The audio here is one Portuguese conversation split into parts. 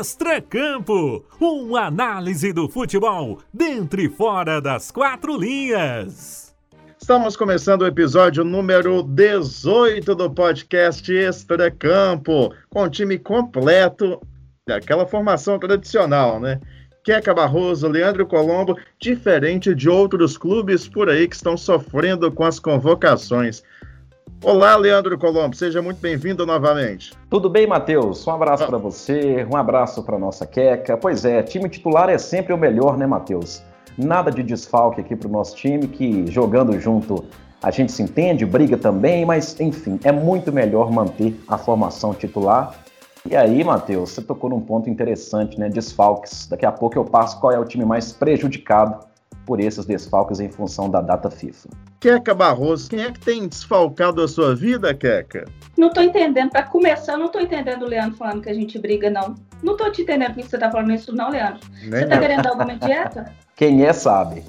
Extracampo, uma análise do futebol dentro e fora das quatro linhas. Estamos começando o episódio número 18 do podcast Extracampo, com o time completo daquela formação tradicional, né? Queca Barroso, Leandro Colombo, diferente de outros clubes por aí que estão sofrendo com as convocações. Olá, Leandro Colombo, seja muito bem-vindo novamente. Tudo bem, Matheus? Um abraço ah. para você, um abraço para nossa Queca. Pois é, time titular é sempre o melhor, né, Matheus? Nada de desfalque aqui para o nosso time, que jogando junto a gente se entende, briga também, mas enfim, é muito melhor manter a formação titular. E aí, Matheus, você tocou num ponto interessante, né? Desfalques. Daqui a pouco eu passo qual é o time mais prejudicado por esses desfalques em função da data FIFA. Queca Barroso, quem é que tem desfalcado a sua vida, Queca? Não tô entendendo. Para começar, não tô entendendo o Leandro falando que a gente briga, não. Não tô te entendendo por que você tá falando isso, não, Leandro. Nem você tá querendo dar alguma dieta? Quem é, sabe.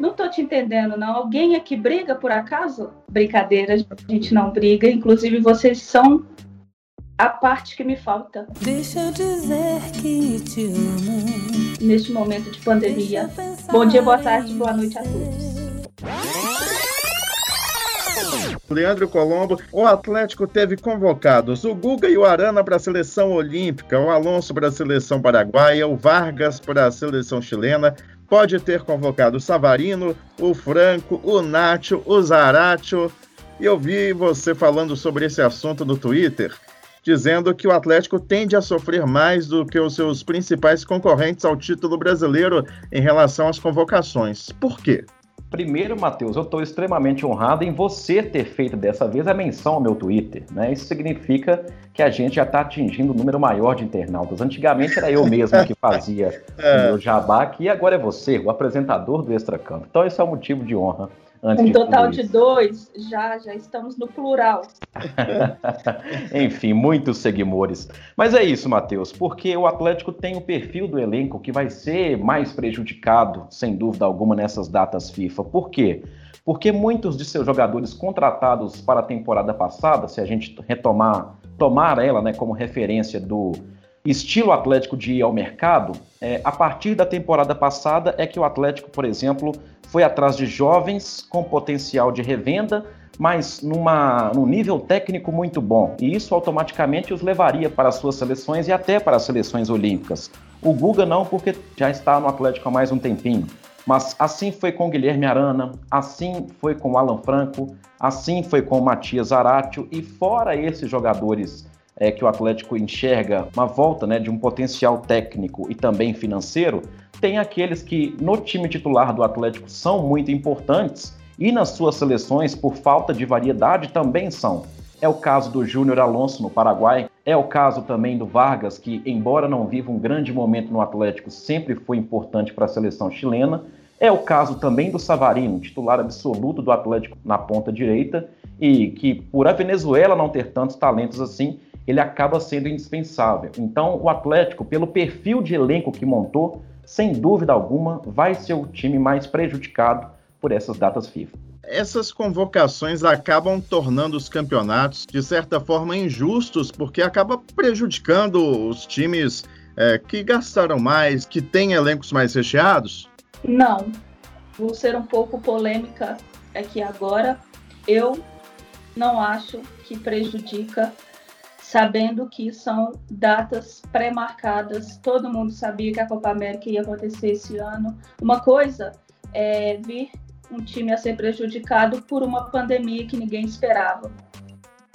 Não tô te entendendo, não. Alguém aqui briga por acaso? Brincadeira, a gente não briga. Inclusive, vocês são a parte que me falta. Deixa eu dizer que te amo. Neste momento de pandemia. Bom dia, boa tarde, boa noite a todos. Leandro Colombo, o Atlético teve convocados o Guga e o Arana para a seleção olímpica, o Alonso para a seleção paraguaia, o Vargas para a seleção chilena, pode ter convocado o Savarino, o Franco, o Nacho, o Zaratio. E eu vi você falando sobre esse assunto no Twitter, dizendo que o Atlético tende a sofrer mais do que os seus principais concorrentes ao título brasileiro em relação às convocações. Por quê? Primeiro, Matheus, eu estou extremamente honrado em você ter feito dessa vez a menção ao meu Twitter. Né? Isso significa que a gente já está atingindo um número maior de internautas. Antigamente era eu mesmo que fazia é. o meu jabá aqui, e agora é você, o apresentador do Extra Campo. Então, esse é um motivo de honra Antes um total de, dois, já, já estamos no plural. Enfim, muitos seguidores. Mas é isso, Matheus, porque o Atlético tem o perfil do elenco que vai ser mais prejudicado, sem dúvida alguma, nessas datas FIFA. Por quê? Porque muitos de seus jogadores contratados para a temporada passada, se a gente retomar, tomar ela né, como referência do estilo Atlético de ir ao mercado, é, a partir da temporada passada é que o Atlético, por exemplo, foi atrás de jovens com potencial de revenda, mas numa, num nível técnico muito bom. E isso automaticamente os levaria para as suas seleções e até para as seleções olímpicas. O Guga não, porque já está no Atlético há mais um tempinho. Mas assim foi com Guilherme Arana, assim foi com Alan Franco, assim foi com Matias Aratio e fora esses jogadores é, que o Atlético enxerga uma volta né, de um potencial técnico e também financeiro, tem aqueles que no time titular do Atlético são muito importantes e nas suas seleções, por falta de variedade, também são. É o caso do Júnior Alonso no Paraguai, é o caso também do Vargas, que, embora não viva um grande momento no Atlético, sempre foi importante para a seleção chilena. É o caso também do Savarino, titular absoluto do Atlético na ponta direita, e que, por a Venezuela não ter tantos talentos assim, ele acaba sendo indispensável. Então, o Atlético, pelo perfil de elenco que montou, sem dúvida alguma, vai ser o time mais prejudicado por essas datas FIFA. Essas convocações acabam tornando os campeonatos, de certa forma, injustos, porque acaba prejudicando os times é, que gastaram mais, que têm elencos mais recheados? Não. Vou ser um pouco polêmica aqui agora. Eu não acho que prejudica sabendo que são datas pré-marcadas. Todo mundo sabia que a Copa América ia acontecer esse ano. Uma coisa é vir um time a ser prejudicado por uma pandemia que ninguém esperava.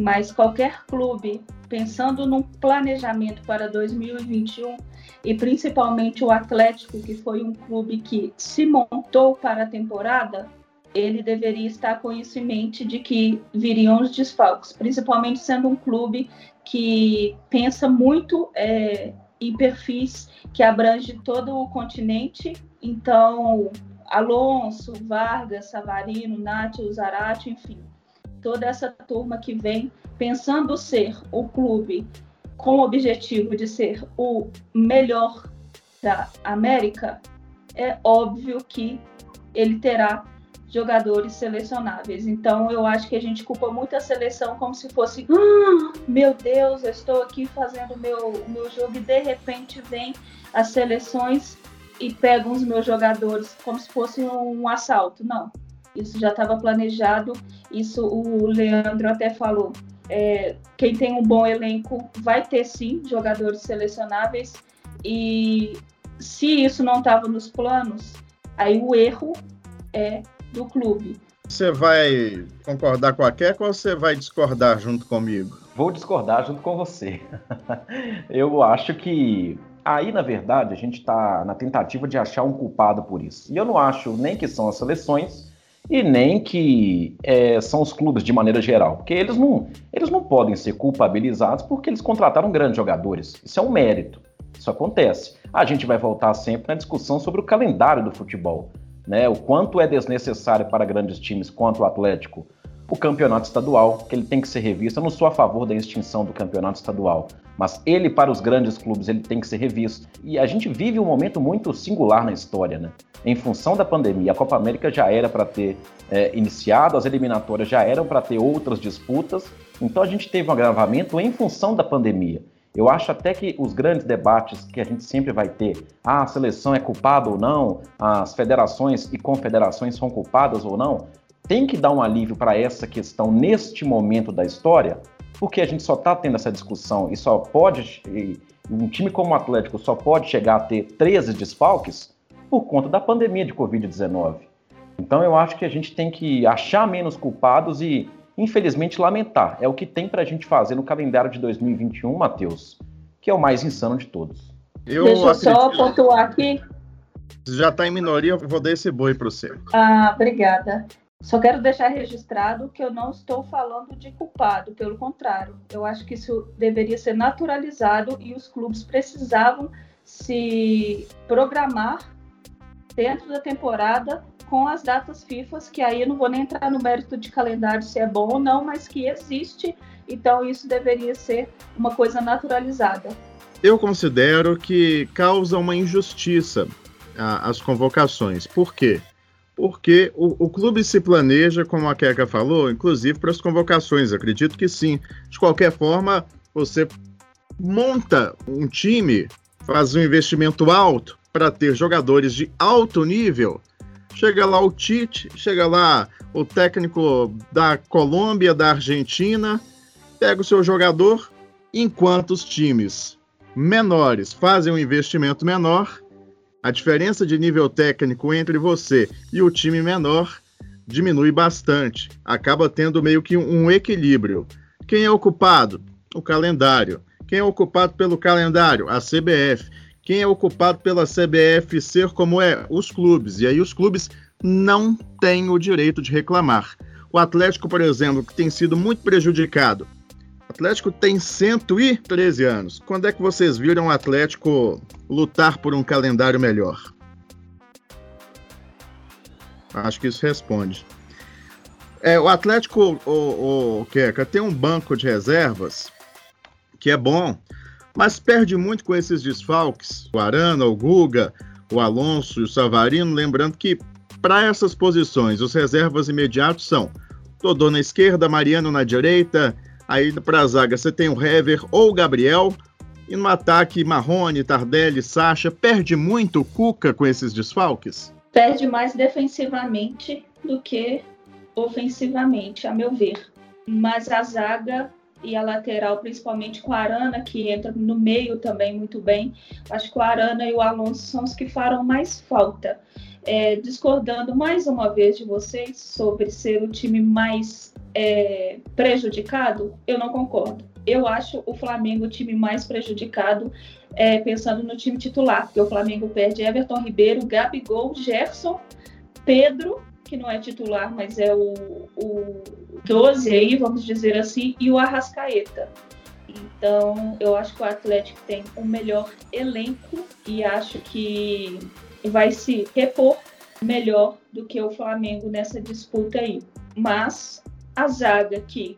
Mas qualquer clube, pensando num planejamento para 2021, e principalmente o Atlético, que foi um clube que se montou para a temporada, ele deveria estar com isso em mente de que viriam os desfalques, principalmente sendo um clube que pensa muito é, em perfis que abrange todo o continente. Então, Alonso, Vargas, Savarino, Nath, Zarate, enfim, toda essa turma que vem pensando ser o clube com o objetivo de ser o melhor da América, é óbvio que ele terá jogadores selecionáveis. Então, eu acho que a gente culpa muito a seleção como se fosse, ah, meu Deus, eu estou aqui fazendo meu meu jogo e de repente vem as seleções e pegam os meus jogadores como se fosse um assalto. Não, isso já estava planejado. Isso o Leandro até falou. É, quem tem um bom elenco vai ter sim jogadores selecionáveis e se isso não estava nos planos, aí o erro é do clube. Você vai concordar com a Keco ou você vai discordar junto comigo? Vou discordar junto com você. Eu acho que aí, na verdade, a gente está na tentativa de achar um culpado por isso. E eu não acho nem que são as seleções e nem que é, são os clubes de maneira geral, porque eles não, eles não podem ser culpabilizados porque eles contrataram grandes jogadores. Isso é um mérito. Isso acontece. A gente vai voltar sempre na discussão sobre o calendário do futebol né, o quanto é desnecessário para grandes times quanto o Atlético o campeonato estadual, que ele tem que ser revisto. Eu não sou a favor da extinção do campeonato estadual, mas ele, para os grandes clubes, ele tem que ser revisto. E a gente vive um momento muito singular na história, né? Em função da pandemia, a Copa América já era para ter é, iniciado, as eliminatórias já eram para ter outras disputas, então a gente teve um agravamento em função da pandemia. Eu acho até que os grandes debates que a gente sempre vai ter, ah, a seleção é culpada ou não, as federações e confederações são culpadas ou não, tem que dar um alívio para essa questão neste momento da história, porque a gente só está tendo essa discussão e só pode, um time como o Atlético só pode chegar a ter 13 desfalques por conta da pandemia de Covid-19. Então eu acho que a gente tem que achar menos culpados e infelizmente, lamentar. É o que tem para a gente fazer no calendário de 2021, Matheus, que é o mais insano de todos. Eu Deixa eu só pontuar aqui. Já está em minoria, eu vou dar esse boi para você. Ah, obrigada. Só quero deixar registrado que eu não estou falando de culpado, pelo contrário. Eu acho que isso deveria ser naturalizado e os clubes precisavam se programar dentro da temporada com as datas FIFA, que aí eu não vou nem entrar no mérito de calendário se é bom ou não, mas que existe, então isso deveria ser uma coisa naturalizada. Eu considero que causa uma injustiça a, as convocações. Por quê? Porque o, o, clube se planeja, como a Keka falou, inclusive para as convocações. Acredito que sim. De qualquer forma, você monta um time, faz um investimento alto para ter jogadores de alto nível Chega lá o Tite, chega lá o técnico da Colômbia, da Argentina, pega o seu jogador, enquanto os times menores fazem um investimento menor, a diferença de nível técnico entre você e o time menor diminui bastante. Acaba tendo meio que um equilíbrio. Quem é ocupado? O calendário. Quem é ocupado pelo calendário? A CBF. Quem é ocupado pela CBF ser como é? Os clubes. E aí os clubes não têm o direito de reclamar. O Atlético, por exemplo, que tem sido muito prejudicado. O Atlético tem 113 anos. Quando é que vocês viram o Atlético lutar por um calendário melhor? Acho que isso responde. É, o Atlético, o, o Keka, tem um banco de reservas que é bom, mas perde muito com esses desfalques. O Arana, o Guga, o Alonso e o Savarino, lembrando que para essas posições, os reservas imediatos são Dodô na esquerda, Mariano na direita, aí para a zaga você tem o Hever ou o Gabriel, e no ataque Marrone, Tardelli, Sacha, perde muito o Cuca com esses desfalques? Perde mais defensivamente do que ofensivamente, a meu ver. Mas a zaga e a lateral, principalmente com a Arana, que entra no meio também muito bem. Acho que o Arana e o Alonso são os que farão mais falta. É, discordando mais uma vez de vocês sobre ser o time mais é, prejudicado, eu não concordo. Eu acho o Flamengo o time mais prejudicado, é, pensando no time titular, porque o Flamengo perde Everton Ribeiro, Gabigol, Gerson, Pedro que não é titular, mas é o, o 12 aí, vamos dizer assim, e o Arrascaeta. Então, eu acho que o Atlético tem o melhor elenco e acho que vai se repor melhor do que o Flamengo nessa disputa aí. Mas a zaga que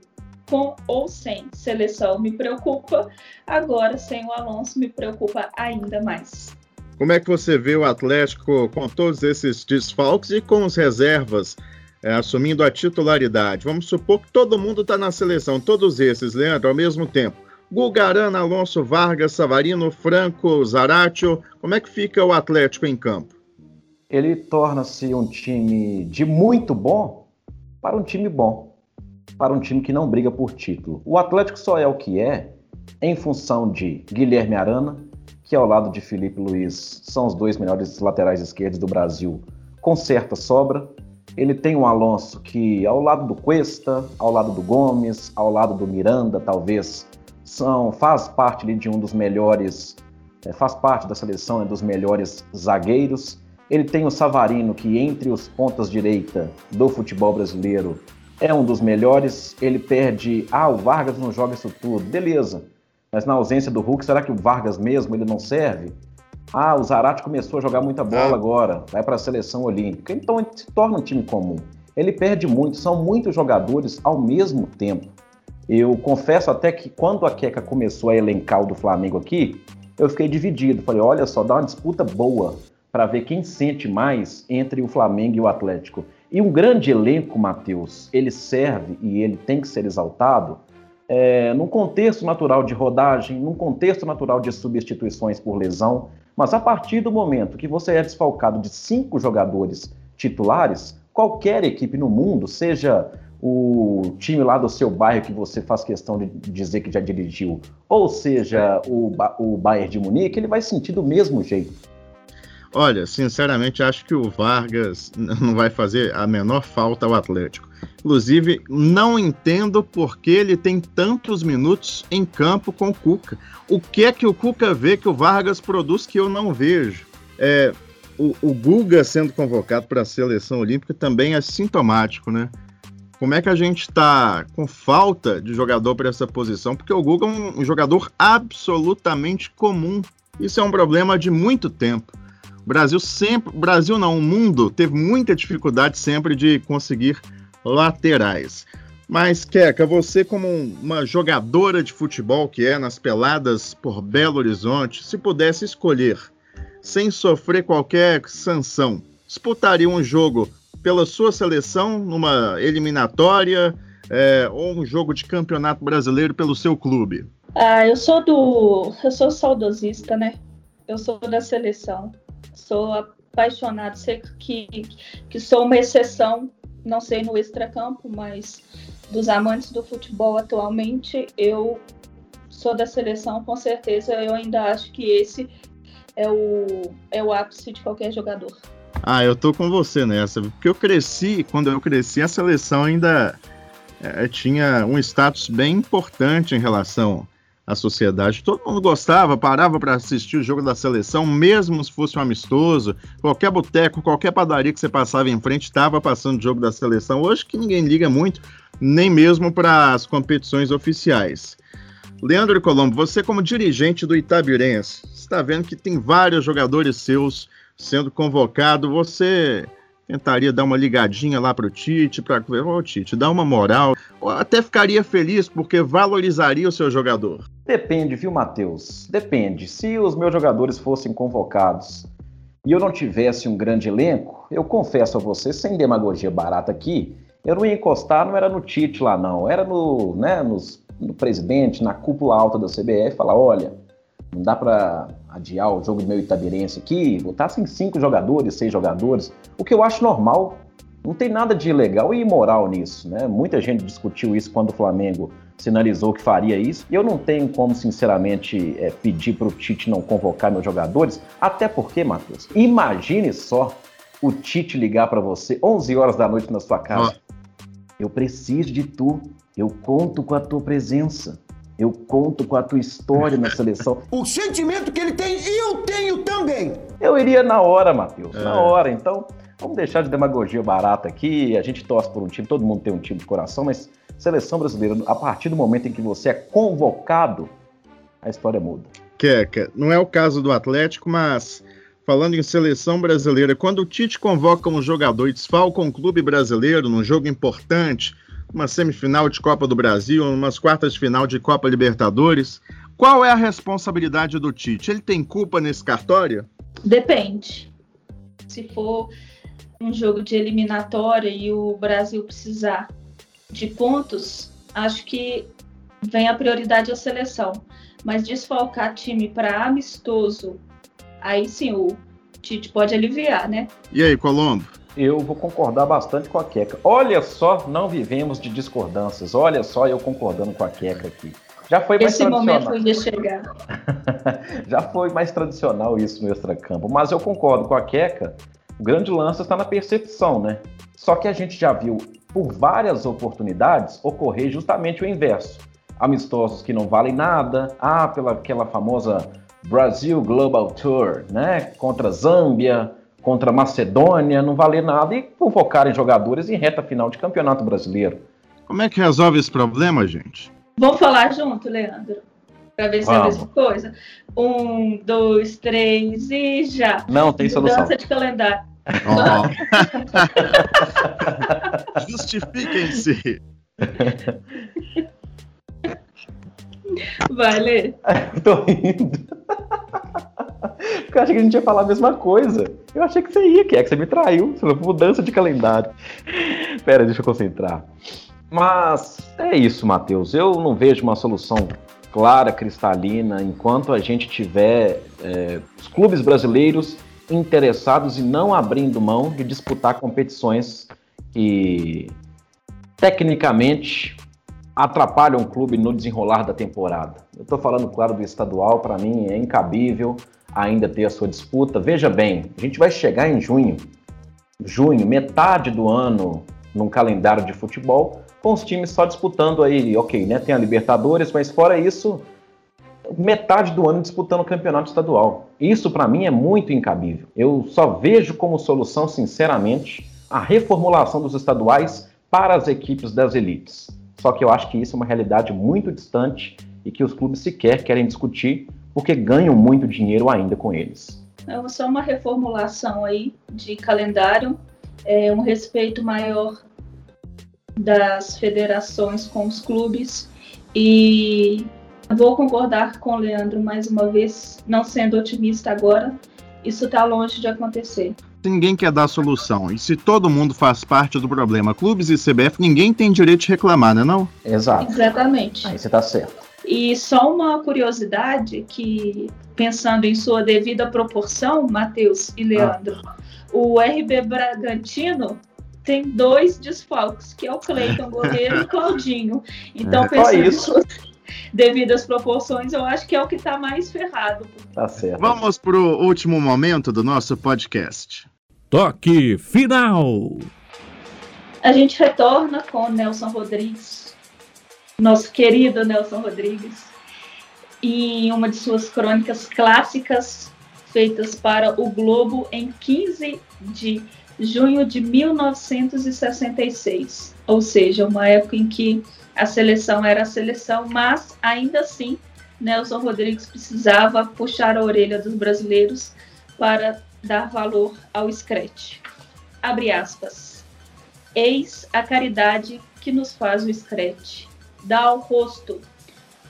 com ou sem seleção me preocupa, agora sem o Alonso me preocupa ainda mais. Como é que você vê o Atlético com todos esses desfalques e com os reservas é, assumindo a titularidade. Vamos supor que todo mundo está na seleção, todos esses, Leandro, ao mesmo tempo. Gugarana, Alonso, Vargas, Savarino, Franco, Zaratio. Como é que fica o Atlético em campo? Ele torna-se um time de muito bom para um time bom, para um time que não briga por título. O Atlético só é o que é em função de Guilherme Arana, que ao lado de Felipe Luiz são os dois melhores laterais esquerdos do Brasil, com certa sobra. Ele tem um Alonso que, ao lado do Cuesta, ao lado do Gomes, ao lado do Miranda, talvez, são faz parte ali, de um dos melhores, é, faz parte da seleção é, dos melhores zagueiros. Ele tem o Savarino, que entre os pontas direita do futebol brasileiro é um dos melhores. Ele perde, ah, o Vargas não joga isso tudo, beleza. Mas na ausência do Hulk, será que o Vargas mesmo ele não serve? Ah, o Zarate começou a jogar muita bola ah. agora, vai para a seleção olímpica. Então ele se torna um time comum. Ele perde muito, são muitos jogadores ao mesmo tempo. Eu confesso até que quando a Queca começou a elencar o do Flamengo aqui, eu fiquei dividido. Falei, olha só, dá uma disputa boa para ver quem sente mais entre o Flamengo e o Atlético. E um grande elenco, Matheus, ele serve e ele tem que ser exaltado é, num contexto natural de rodagem, num contexto natural de substituições por lesão, mas a partir do momento que você é desfalcado de cinco jogadores titulares, qualquer equipe no mundo, seja o time lá do seu bairro que você faz questão de dizer que já dirigiu, ou seja o, o Bayern de Munique, ele vai sentir do mesmo jeito. Olha, sinceramente, acho que o Vargas não vai fazer a menor falta ao Atlético. Inclusive, não entendo por que ele tem tantos minutos em campo com o Cuca. O que é que o Cuca vê que o Vargas produz que eu não vejo? É, o, o Guga sendo convocado para a seleção olímpica também é sintomático, né? Como é que a gente está com falta de jogador para essa posição? Porque o Guga é um, um jogador absolutamente comum. Isso é um problema de muito tempo. Brasil sempre, Brasil não, o mundo teve muita dificuldade sempre de conseguir laterais. Mas, Keca, você como uma jogadora de futebol que é nas peladas por Belo Horizonte, se pudesse escolher, sem sofrer qualquer sanção, disputaria um jogo pela sua seleção numa eliminatória é, ou um jogo de campeonato brasileiro pelo seu clube? Ah, eu sou do. Eu sou saudosista, né? Eu sou da seleção. Sou apaixonado. Sei que, que sou uma exceção não sei no extracampo, mas dos amantes do futebol atualmente, eu sou da seleção, com certeza eu ainda acho que esse é o, é o ápice de qualquer jogador. Ah, eu tô com você nessa, porque eu cresci, quando eu cresci, a seleção ainda é, tinha um status bem importante em relação a sociedade. Todo mundo gostava, parava para assistir o jogo da seleção, mesmo se fosse um amistoso. Qualquer boteco, qualquer padaria que você passava em frente estava passando o jogo da seleção. Hoje que ninguém liga muito, nem mesmo para as competições oficiais. Leandro Colombo, você como dirigente do Itabirense, está vendo que tem vários jogadores seus sendo convocados. Você tentaria dar uma ligadinha lá para o Tite, para o Tite, dar uma moral, até ficaria feliz porque valorizaria o seu jogador? Depende, viu, Matheus? Depende. Se os meus jogadores fossem convocados e eu não tivesse um grande elenco, eu confesso a você, sem demagogia barata aqui, eu não ia encostar, não era no Tite lá, não. Era no, né, nos, no presidente, na cúpula alta da CBF, falar: olha, não dá para adiar o jogo do meu Itabirense aqui, botar sem cinco jogadores, seis jogadores, o que eu acho normal. Não tem nada de ilegal e imoral nisso, né? Muita gente discutiu isso quando o Flamengo sinalizou que faria isso. E eu não tenho como, sinceramente, é, pedir para o Tite não convocar meus jogadores, até porque, Matheus, imagine só o Tite ligar para você 11 horas da noite na sua casa. Eu preciso de tu, eu conto com a tua presença. Eu conto com a tua história na seleção. o sentimento que ele tem, eu tenho também. Eu iria na hora, Matheus, é. na hora. Então, vamos deixar de demagogia barata aqui. A gente torce por um time, todo mundo tem um time de coração, mas seleção brasileira, a partir do momento em que você é convocado, a história muda. Queca, não é o caso do Atlético, mas falando em seleção brasileira, quando o Tite convoca um jogador e desfalca um clube brasileiro num jogo importante, uma semifinal de Copa do Brasil, umas quartas de final de Copa Libertadores. Qual é a responsabilidade do Tite? Ele tem culpa nesse cartório? Depende. Se for um jogo de eliminatória e o Brasil precisar de pontos, acho que vem a prioridade à seleção. Mas desfalcar time para amistoso, aí sim o Tite pode aliviar, né? E aí, Colombo? Eu vou concordar bastante com a Queca. Olha só, não vivemos de discordâncias. Olha só, eu concordando com a Queca aqui. Já foi mais Esse tradicional. momento ia chegar. Já foi mais tradicional isso no extracampo. Mas eu concordo com a Queca. O grande lance está na percepção, né? Só que a gente já viu por várias oportunidades ocorrer justamente o inverso. Amistosos que não valem nada, ah, pela aquela famosa Brasil Global Tour, né? Contra Zâmbia, contra Macedônia, não valer nada e convocarem jogadores em reta final de campeonato brasileiro. Como é que resolve esse problema, gente? Vamos falar junto, Leandro? Para ver se é a Vamos. mesma coisa. Um, dois, três e já. Não tem solução. Mudança de calendário. Ó. Justifiquem-se. Vai, Lê. Tô rindo. Porque eu achei que a gente ia falar a mesma coisa. Eu achei que você ia, que é que você me traiu. Mudança de calendário. Pera, deixa eu concentrar. Mas é isso, Matheus. Eu não vejo uma solução clara, cristalina, enquanto a gente tiver é, os clubes brasileiros interessados e não abrindo mão de disputar competições que tecnicamente atrapalham o clube no desenrolar da temporada. Eu estou falando, claro, do estadual, para mim é incabível ainda ter a sua disputa. Veja bem, a gente vai chegar em junho, junho, metade do ano num calendário de futebol, com os times só disputando aí, ok, né? Tem a Libertadores, mas fora isso, metade do ano disputando o campeonato estadual. Isso para mim é muito incabível. Eu só vejo como solução, sinceramente, a reformulação dos estaduais para as equipes das elites. Só que eu acho que isso é uma realidade muito distante e que os clubes sequer querem discutir porque ganham muito dinheiro ainda com eles. É só uma reformulação aí de calendário, é, um respeito maior das federações com os clubes e vou concordar com o Leandro mais uma vez, não sendo otimista agora, isso está longe de acontecer. Ninguém quer dar solução. E se todo mundo faz parte do problema, clubes e CBF, ninguém tem direito de reclamar, né não? Exato. Exatamente. Aí você tá certo. E só uma curiosidade que, pensando em sua devida proporção, Matheus e Leandro, o RB Bragantino tem dois desfalques, que é o Cleiton Goleiro e o Claudinho. Então, É, pensando em suas devidas proporções, eu acho que é o que está mais ferrado. Tá certo. Vamos pro último momento do nosso podcast. Toque final. A gente retorna com o Nelson Rodrigues, nosso querido Nelson Rodrigues, em uma de suas crônicas clássicas feitas para o Globo em 15 de junho de 1966, ou seja, uma época em que a seleção era a seleção, mas ainda assim Nelson Rodrigues precisava puxar a orelha dos brasileiros para dar valor ao scratch. Abre aspas. Eis a caridade que nos faz o scratch. Dá ao rosto,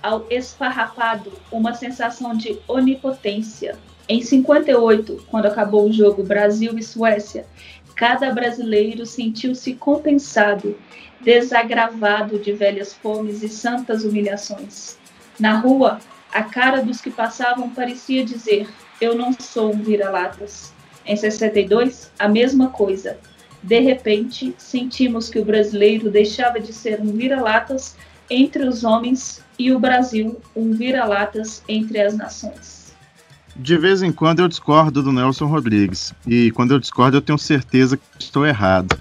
ao esfarrapado, uma sensação de onipotência. Em 58, quando acabou o jogo Brasil e Suécia, cada brasileiro sentiu-se compensado, desagravado de velhas fomes e santas humilhações. Na rua, a cara dos que passavam parecia dizer: Eu não sou um vira-latas. Em 62, a mesma coisa. De repente, sentimos que o brasileiro deixava de ser um vira-latas entre os homens e o Brasil um vira-latas entre as nações. De vez em quando eu discordo do Nelson Rodrigues. E quando eu discordo, eu tenho certeza que estou errado.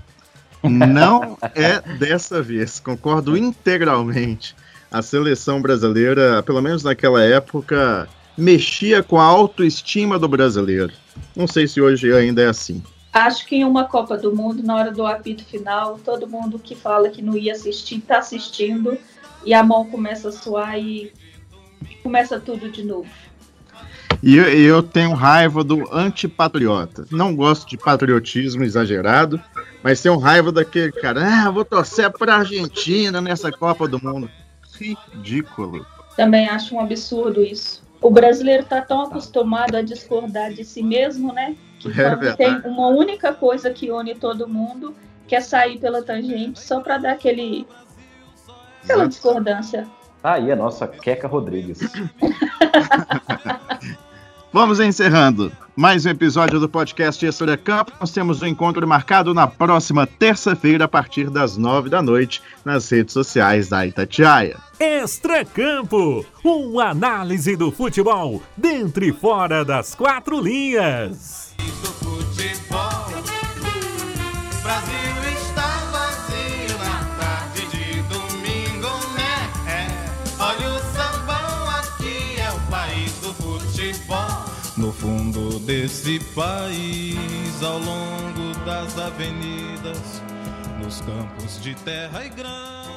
Não é dessa vez. Concordo integralmente. A seleção brasileira, pelo menos naquela época, mexia com a autoestima do brasileiro. Não sei se hoje ainda é assim. Acho que em uma Copa do Mundo, na hora do apito final, todo mundo que fala que não ia assistir, está assistindo, e a mão começa a suar e começa tudo de novo. E eu, eu tenho raiva do antipatriota. Não gosto de patriotismo exagerado, mas tenho raiva daquele cara. Ah, vou torcer pra Argentina nessa Copa do Mundo. Ridículo. Também acho um absurdo isso. o brasileiro está tão acostumado a discordar de si mesmo, né? Que É tem uma única coisa que une todo mundo, que é sair pela tangente só para dar aquele aquela Exato. discordância. Tá aí a nossa Queca Rodrigues. Vamos encerrando mais um episódio do podcast Extra Campo. Nós temos um encontro marcado na próxima terça-feira, a partir das nove da noite, nas redes sociais da Itatiaia. Extra Campo, uma análise do futebol dentro e fora das quatro linhas. Fundo desse país, ao longo das avenidas, nos campos de terra e grama.